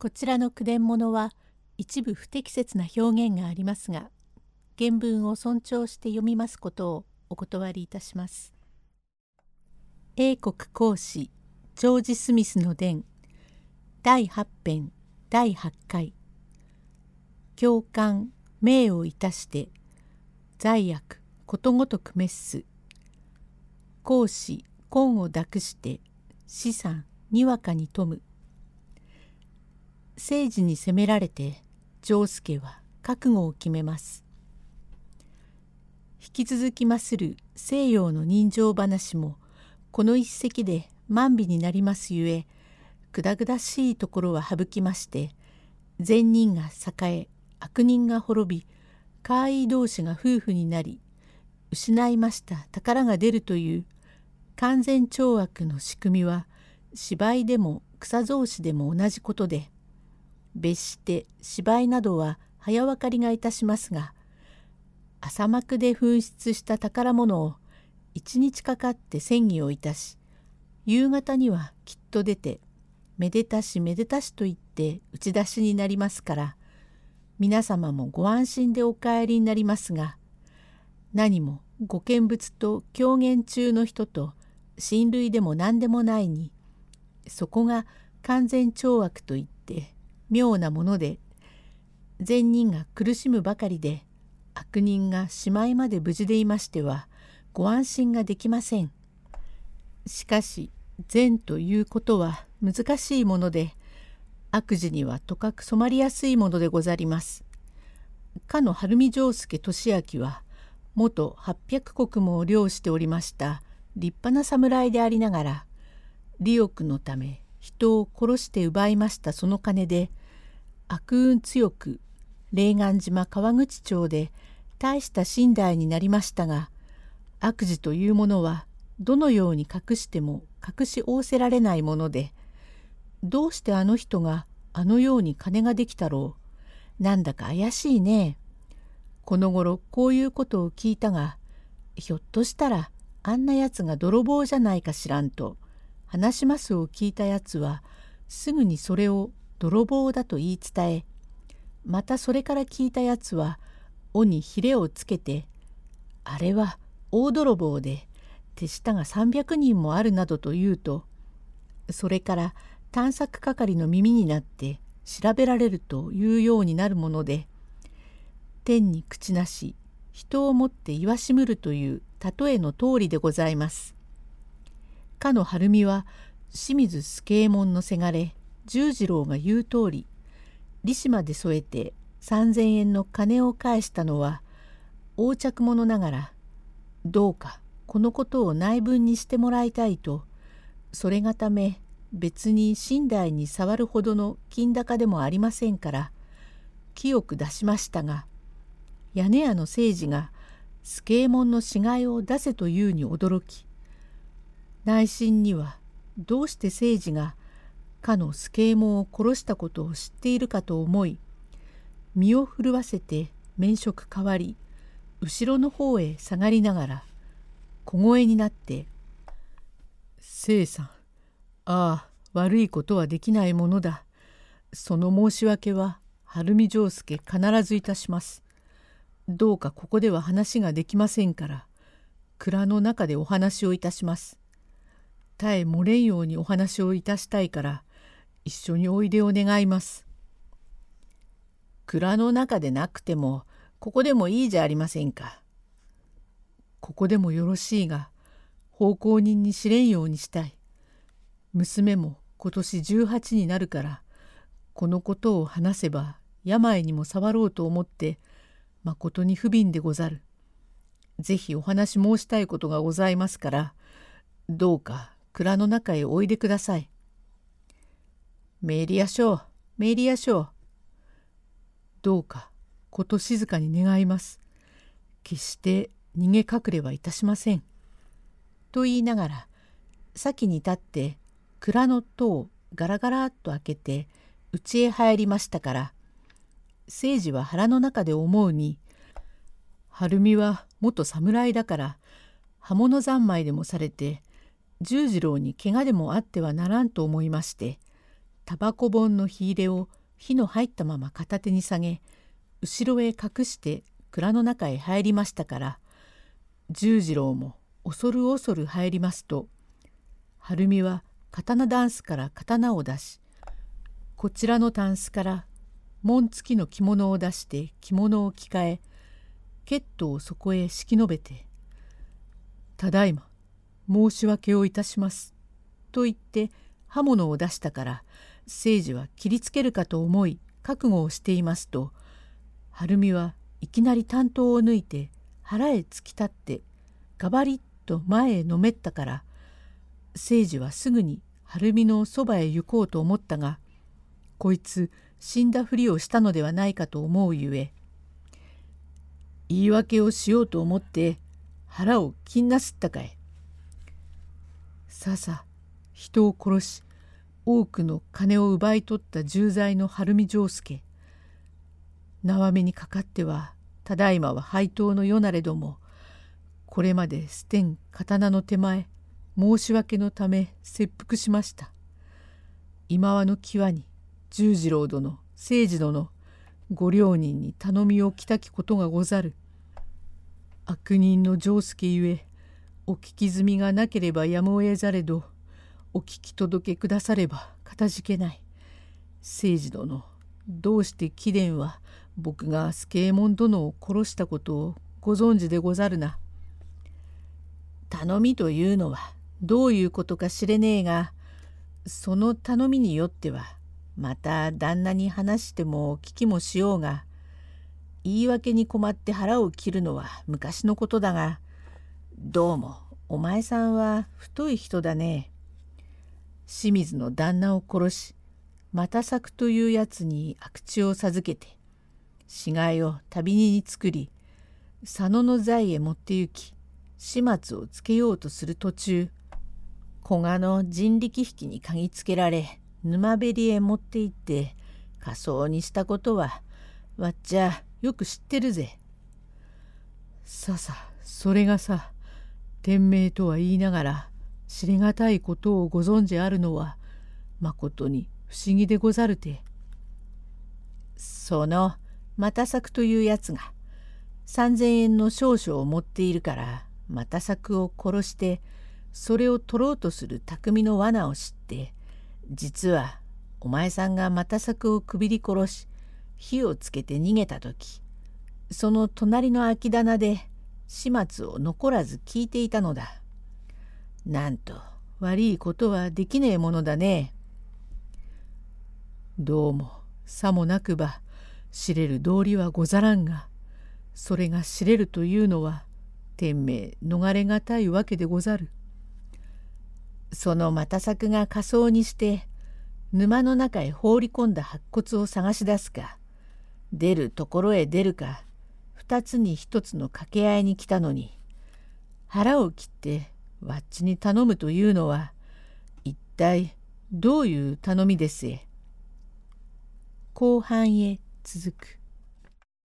こちらの句伝物は一部不適切な表現がありますが原文を尊重して読みますことをお断りいたします。英国講師ジョージ・スミスの伝第8編第8回。共感名をいたして罪悪ことごとく滅す。講師根を抱くして資産にわかに富む。政治に責められて丈介は覚悟を決めます。引き続きまする西洋の人情話もこの一席で万美になりますゆえくだぐだしいところは省きまして善人が栄え悪人が滅び怪異同士が夫婦になり失いました宝が出るという完全懲悪の仕組みは芝居でも草草子でも同じことで別して芝居などは早分かりがいたしますが朝幕で紛失した宝物を一日かかって戦議をいたし夕方にはきっと出てめでたしめでたしと言って打ち出しになりますから皆様もご安心でお帰りになりますが何もご見物と狂言中の人と親類でも何でもないにそこが完全懲悪と言って妙なもので善人が苦しむばかりで悪人がしまいまで無事でいましてはご安心ができません。しかし善ということは難しいもので悪事にはとかく染まりやすいものでござります。かの晴海丈介俊明は元800石も漁しておりました立派な侍でありながら利欲のため人を殺して奪いましたその金で悪運強く霊岩島川口町で大した寝台になりましたが悪事というものはどのように隠しても隠し仰せられないものでどうしてあの人があのように金ができたろうなんだか怪しいね。この頃こういうことを聞いたがひょっとしたらあんなやつが泥棒じゃないかしらんと話しますを聞いたやつはすぐにそれを泥棒だと言い伝えまたそれから聞いたやつは尾にひれをつけて「あれは大泥棒で手下が300人もある」などと言うとそれから探索係の耳になって調べられるというようになるもので天に口なし人をもって言わしむるという例えの通りでございます。かの晴美は清水助右衛門のせがれ十次郎が言う通り利子まで添えて3,000円の金を返したのは横着者ながらどうかこのことを内分にしてもらいたいとそれがため別に寝台に触るほどの金高でもありませんから清く出しましたが屋根屋の政治が助右衛門の死骸を出せというに驚き内心にはどうして政治がかの助右衛門を殺したことを知っているかと思い身を震わせて免職変わり後ろの方へ下がりながら小声になって「聖さんああ悪いことはできないものだ。その申し訳は晴海丈介必ずいたします。どうかここでは話ができませんから蔵の中でお話をいたします。絶え漏れんようにお話をいたしたいから一緒においでを願います。蔵の中でなくてもここでもいいじゃありませんか。ここでもよろしいが奉公人に知れんようにしたい。娘も今年18になるからこのことを話せば病にも触ろうと思ってまことに不憫でござる。ぜひお話申したいことがございますからどうか蔵の中へおいでください。メリア賞メリア賞どうかこと静かに願います。決して逃げ隠れはいたしません」と言いながら先に立って蔵の戸をガラガラっと開けて家へ入りましたから誠治は腹の中で思うに晴美は元侍だから刃物三昧でもされて十次郎に怪我でもあってはならんと思いましてタバコ本の火入れを火の入ったまま片手に下げ後ろへ隠して蔵の中へ入りましたから十次郎も恐る恐る入りますと晴美は刀ダンスから刀を出しこちらのタンスから紋付きの着物を出して着物を着替えケットをそこへ敷き延べて「ただいま申し訳をいたします」と言って刃物を出したから誠治は切りつけるかと思い覚悟をしていますと晴美はいきなり担当を抜いて腹へ突き立ってガバリッと前へのめったから誠治はすぐに晴美のそばへ行こうと思ったがこいつ死んだふりをしたのではないかと思うゆえ言い訳をしようと思って腹を切んなすったかい。ささ人を殺し多くの金を奪い取った重罪の晴美丈介縄目にかかってはただいまは配当のよなれどもこれまで捨てん刀の手前申し訳のため切腹しました。今はの際に十次郎殿誠治殿ご両人に頼みをきたきことがござる。悪人の丈介ゆえお聞き済みがなければやむを得ざれどお聞き届けくださればかたじけない。誠治殿どうして貴殿は僕が助右衛門殿を殺したことをご存知でござるな。頼みというのはどういうことか知れねえがその頼みによってはまた旦那に話しても聞きもしようが言い訳に困って腹を切るのは昔のことだがどうもお前さんは太い人だね。清水の旦那を殺し又作というやつに悪地を授けて死骸を旅煮に作り佐野の財へ持って行き始末をつけようとする途中古賀の人力引きに嗅ぎつけられ沼べりへ持って行って仮装にしたことはわっちゃよく知ってるぜ。ささそれがさ天命とは言いながら知りがたいことをご存じあるのはまことに不思議でござるて。その又作というやつが3,000円の少々を持っているから又作を殺してそれを取ろうとする匠の罠を知って実はお前さんが又作をくびり殺し火をつけて逃げた時その隣の空き棚で始末を残らず聞いていたのだ。なんと悪いことはできねえものだね。どうもさもなくば知れる道理はござらんがそれが知れるというのは天命逃れがたいわけでござる。その又作が仮装にして沼の中へ放り込んだ白骨を探し出すか出るところへ出るか二つに一つの掛け合いに来たのに腹を切ってわっちに頼むというのは一体どういう頼みですえ。後半へ続く。